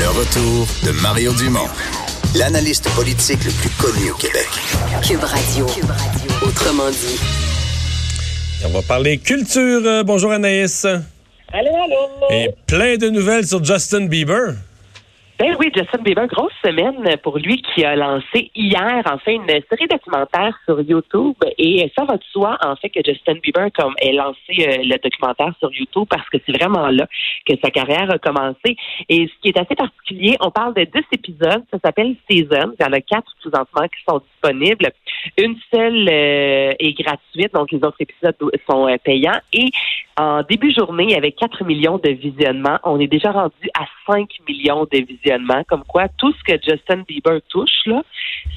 Le retour de Mario Dumont, l'analyste politique le plus connu au Québec. Cube Radio. Autrement dit. On va parler culture. Euh, bonjour Anaïs. Allô, allô. Et plein de nouvelles sur Justin Bieber. Ben oui, Justin Bieber, grosse semaine pour lui qui a lancé hier, en fait, une série documentaire sur YouTube. Et ça va de soi, en fait, que Justin Bieber comme, ait lancé euh, le documentaire sur YouTube parce que c'est vraiment là que sa carrière a commencé. Et ce qui est assez particulier, on parle de 10 épisodes, ça s'appelle Season. Il y en a quatre présentement qui sont disponibles. Une seule euh, est gratuite, donc les autres épisodes sont euh, payants. Et en début journée, avait 4 millions de visionnements. On est déjà rendu à 5 millions de visionnements. Comme quoi, tout ce que Justin Bieber touche, là,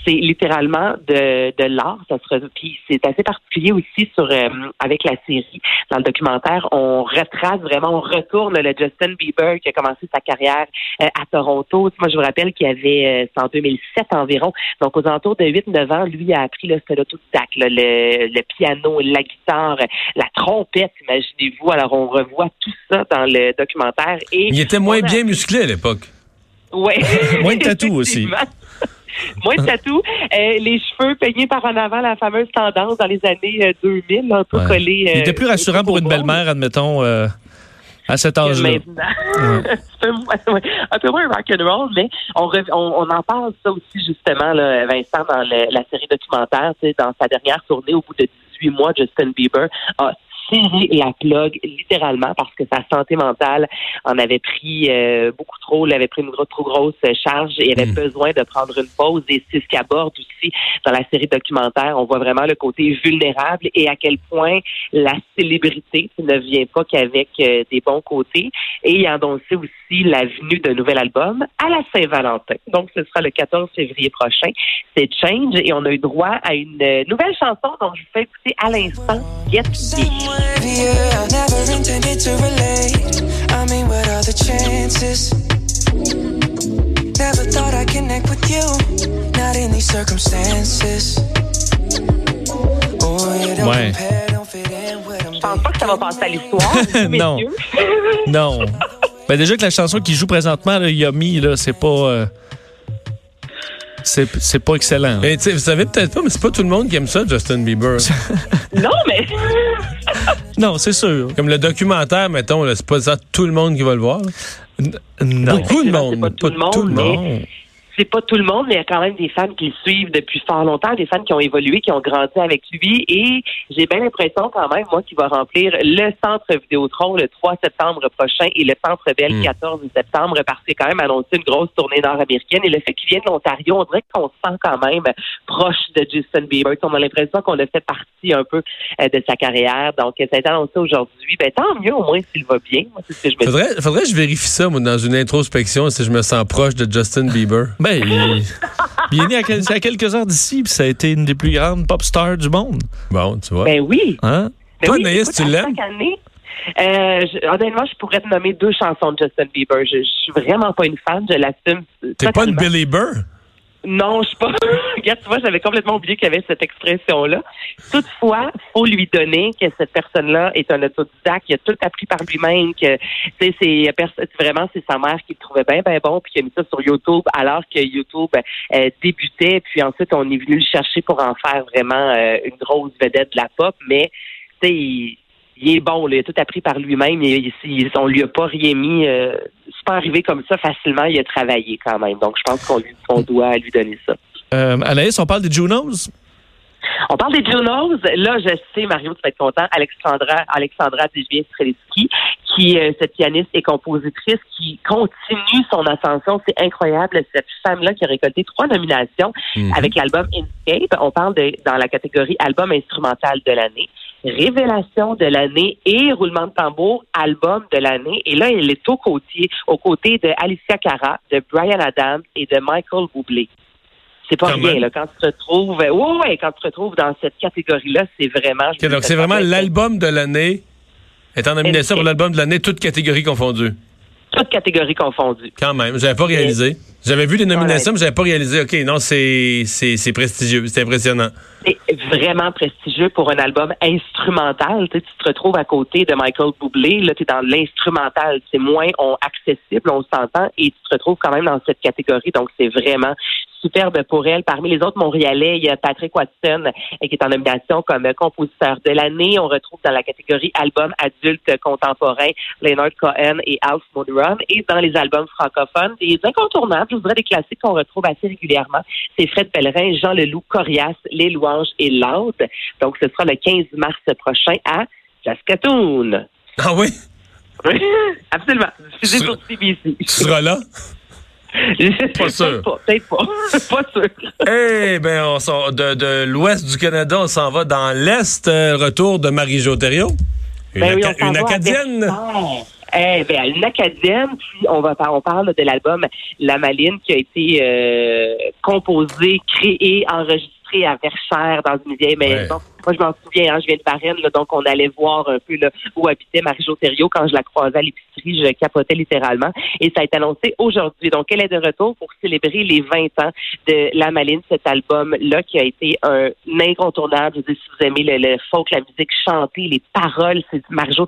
c'est littéralement de, de l'art. Ça puis c'est assez particulier aussi sur euh, avec la série. Dans le documentaire, on retrace vraiment, on retourne le Justin Bieber qui a commencé sa carrière euh, à Toronto. Moi, je vous rappelle qu'il avait, euh, en 2007 environ, donc aux alentours de 8-9 ans, lui a appris le l'autodidacte, le, le piano, la guitare, la trompette, imaginez vous. Alors, on revoit tout ça dans le documentaire. Et il était moins bien musclé à l'époque. Oui. moins de tatou aussi. Moins de tatou. Euh, les cheveux peignés par en avant, la fameuse tendance dans les années 2000, euh, un peu collé. il était plus euh, rassurant pour une belle-mère, admettons. à cet âge-là. un peu moins rock'n'roll, mais on, on, en parle ça aussi justement, là, Vincent, dans la série documentaire, dans sa dernière tournée au bout de 18 mois, Justin Bieber a serré la plug littéralement parce que sa santé mentale en avait pris euh, beaucoup trop, il avait pris une trop grosse charge et avait hmm. besoin de prendre une pause. Et c'est ce qu'aborde aussi dans la série documentaire. On voit vraiment le côté vulnérable et à quel point la célébrité ne vient pas qu'avec euh, des bons côtés. Et il a annoncé aussi la venue d'un nouvel album à la Saint-Valentin. Donc, ce sera le 14 février prochain. C'est Change et on a eu droit à une nouvelle chanson dont je vous fais écouter à l'instant, Get Me. Ouais. Je pense pas que ça va passer à l'histoire. non. non. Ben déjà que la chanson qui joue présentement, là, Yummy, là, c'est pas. Euh, c'est pas excellent. Mais, vous savez peut-être pas, mais c'est pas tout le monde qui aime ça, Justin Bieber. non, mais. non, c'est sûr. Comme le documentaire, mettons, c'est pas ça tout le monde qui va le voir. non. Beaucoup de monde. Pas tout, le monde. Tout le monde c'est pas tout le monde, mais il y a quand même des fans qui le suivent depuis fort longtemps, des fans qui ont évolué, qui ont grandi avec lui. Et j'ai bien l'impression quand même, moi, qu'il va remplir le centre Vidéotron le 3 septembre prochain et le centre Bell le 14 septembre, parce qu'il a quand même annoncé une grosse tournée nord-américaine. Et le fait qu'il vienne de l'Ontario, on dirait qu'on se sent quand même proche de Justin Bieber. On a l'impression qu'on a fait partie un peu euh, de sa carrière. Donc, ça a été annoncé aujourd'hui. Ben, tant mieux au moins s'il va bien. Moi, c'est ce que je me faudrait, faudrait que je vérifie ça, moi, dans une introspection, si je me sens proche de Justin Bieber. Ben, il, est né à, quelques heures d'ici, puis ça a été une des plus grandes pop stars du monde. Bon, tu vois. Ben oui. Hein? Ben Toi, Naïs, tu l'aimes? Euh, honnêtement, je pourrais te nommer deux chansons de Justin Bieber. Je, je suis vraiment pas une fan, je l'assume. T'es pas une Billy Burr? Non, je suis pas. Regarde, tu vois, j'avais complètement oublié qu'il y avait cette expression-là. Toutefois, faut lui donner que cette personne-là est un autodidacte, qui a tout appris par lui-même, que c'est vraiment c'est sa mère qui le trouvait bien, bien bon, puis qui a mis ça sur YouTube alors que YouTube euh, débutait, puis ensuite on est venu le chercher pour en faire vraiment euh, une grosse vedette de la pop, mais tu sais, il est bon, il a tout appris par lui-même. On lui a pas rien mis. Euh, c'est pas arrivé comme ça facilement. Il a travaillé quand même. Donc, je pense qu'on doit lui donner ça. Euh, Anaïs, on parle des Junos? On parle des Junos. Là, je sais, Mario, tu vas être content. Alexandra, Alexandra Strelitzky, qui est euh, cette pianiste et compositrice qui continue son ascension. C'est incroyable. Cette femme-là qui a récolté trois nominations mhm. avec l'album Inscape. On parle de, dans la catégorie album instrumental de l'année révélation de l'année et roulement de tambour, album de l'année. Et là, elle est au côté, aux côtés de Alicia Cara, de Brian Adams et de Michael Bublé. C'est pas rien, là, quand tu te retrouves, ouais, ouais, quand tu te retrouves dans cette catégorie-là, c'est vraiment. donc, c'est vraiment l'album de l'année, étant nominé ça pour l'album de l'année, toutes catégories confondues. Toutes catégories confondues. Quand même, j'avais pas réalisé. J'avais vu les nominations, mais j'avais pas réalisé. OK, non, c'est c'est prestigieux, c'est impressionnant. C'est vraiment prestigieux pour un album instrumental. Tu, te retrouves à côté de Michael Bublé, là, tu es dans l'instrumental, c'est moins accessible, on s'entend, et tu te retrouves quand même dans cette catégorie, donc c'est vraiment superbe pour elle. Parmi les autres Montréalais, il y a Patrick Watson euh, qui est en nomination comme compositeur de l'année. On retrouve dans la catégorie album adulte contemporain Leonard Cohen et Alf Monroe. Et dans les albums francophones, des incontournables, je voudrais des classiques qu'on retrouve assez régulièrement. C'est Fred Pellerin, Jean Leloup, Corias, Les Louanges et Loud. Donc, ce sera le 15 mars prochain à Saskatoon. Ah oui? Oui, absolument. Tu seras là? pas sûr. Peut-être pas. pas sûr. Eh bien, on sort de, de l'ouest du Canada, on s'en va dans l'est. Euh, retour de Marie-Jo Une, ben oui, une Acadienne. Eh bien, une Acadienne, puis on va on parle de l'album La Maline qui a été euh, composé, créé, enregistré à Verchères dans une vieille maison. Moi, je m'en souviens, hein, je viens de Varennes, donc on allait voir un peu là, où habitait Marie-Jo Quand je la croisais à l'épicerie, je capotais littéralement. Et ça a été annoncé aujourd'hui. Donc, elle est de retour pour célébrer les 20 ans de La Maline, cet album-là qui a été un incontournable. Je dis, si vous aimez le, le, folk, la musique chantée, les paroles, c'est Marie-Jo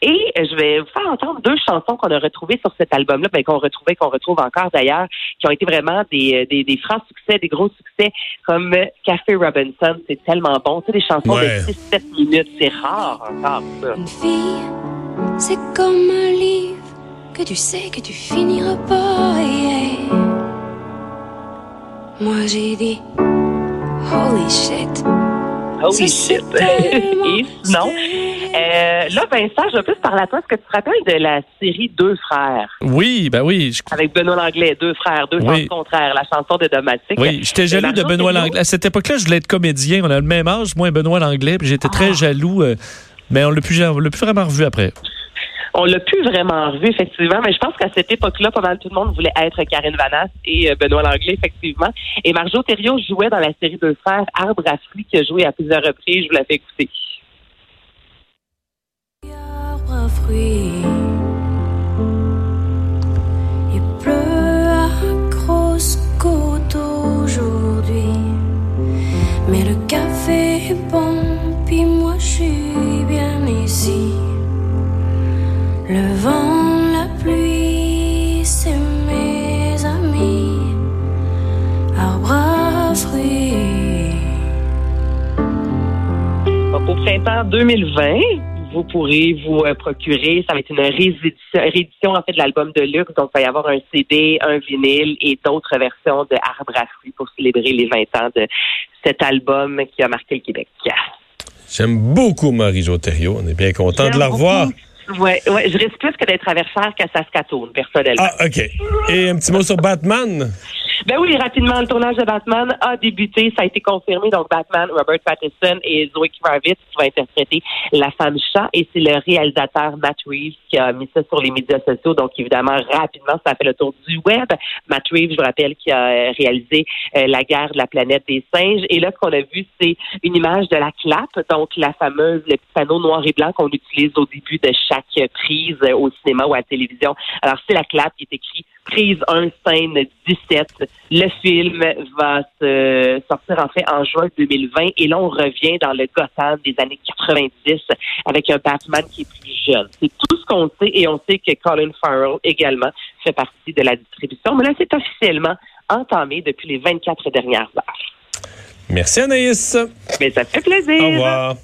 Et je vais vous faire entendre deux chansons qu'on a retrouvées sur cet album-là, ben, qu'on retrouvait, qu'on retrouve encore d'ailleurs, qui ont été vraiment des, des, des francs succès, des gros succès, comme Café Robinson. C'est tellement bon des chansons de 6-7 minutes. C'est rare encore, ça. Une fille, c'est comme un livre que tu sais que tu finiras pas. Moi, j'ai dit, holy shit. Holy shit. non. Euh, là, Vincent, je veux plus parler à toi. Est-ce que tu te rappelles de la série Deux frères? Oui, ben oui. Avec Benoît Langlais, Deux frères, deux oui. contraires, la chanson de Domatique. Oui, j'étais jaloux de Benoît Langlais. À cette époque-là, je voulais être comédien. On a le même âge, moi et Benoît Langlais, puis j'étais très ah. jaloux. Euh, mais on l'a plus, plus vraiment revu après. On l'a plus vraiment revu, effectivement, mais je pense qu'à cette époque-là, pas mal tout le monde voulait être Karine Vanasse et euh, Benoît Langlais, effectivement. Et Marjo Thériault jouait dans la série Deux frères, Arbre à fruits, qui a joué à plusieurs reprises. Je vous la fais écouter. Il 2020, vous pourrez vous euh, procurer. Ça va être une réédition, en fait de l'album de luxe. Donc, il va y avoir un CD, un vinyle et d'autres versions de Arbre à fruits pour célébrer les 20 ans de cet album qui a marqué le Québec. J'aime beaucoup Marie-Jo On est bien content de la revoir. Oui, ouais, je risque plus que d'être à Versailles qu'à Saskatoon, personnellement. Ah, OK. Et un petit mot sur Batman? Ben oui, rapidement, le tournage de Batman a débuté. Ça a été confirmé. Donc, Batman, Robert Pattinson et Zoe Kravitz qui vont interpréter la femme chat. Et c'est le réalisateur Matt Reeves qui a mis ça sur les médias sociaux. Donc, évidemment, rapidement, ça a fait le tour du web. Matt Reeves, je vous rappelle, qui a réalisé euh, La guerre de la planète des singes. Et là, ce qu'on a vu, c'est une image de la clap. Donc, la fameuse, le petit panneau noir et blanc qu'on utilise au début de chaque prise au cinéma ou à la télévision. Alors, c'est la clap qui est écrit prise 1, scène 17. Le film va se sortir en fait en juin 2020 et là on revient dans le Gotham des années 90 avec un Batman qui est plus jeune. C'est tout ce qu'on sait et on sait que Colin Farrell également fait partie de la distribution. Mais là c'est officiellement entamé depuis les 24 dernières heures. Merci Anaïs. Mais ça fait plaisir. Au revoir.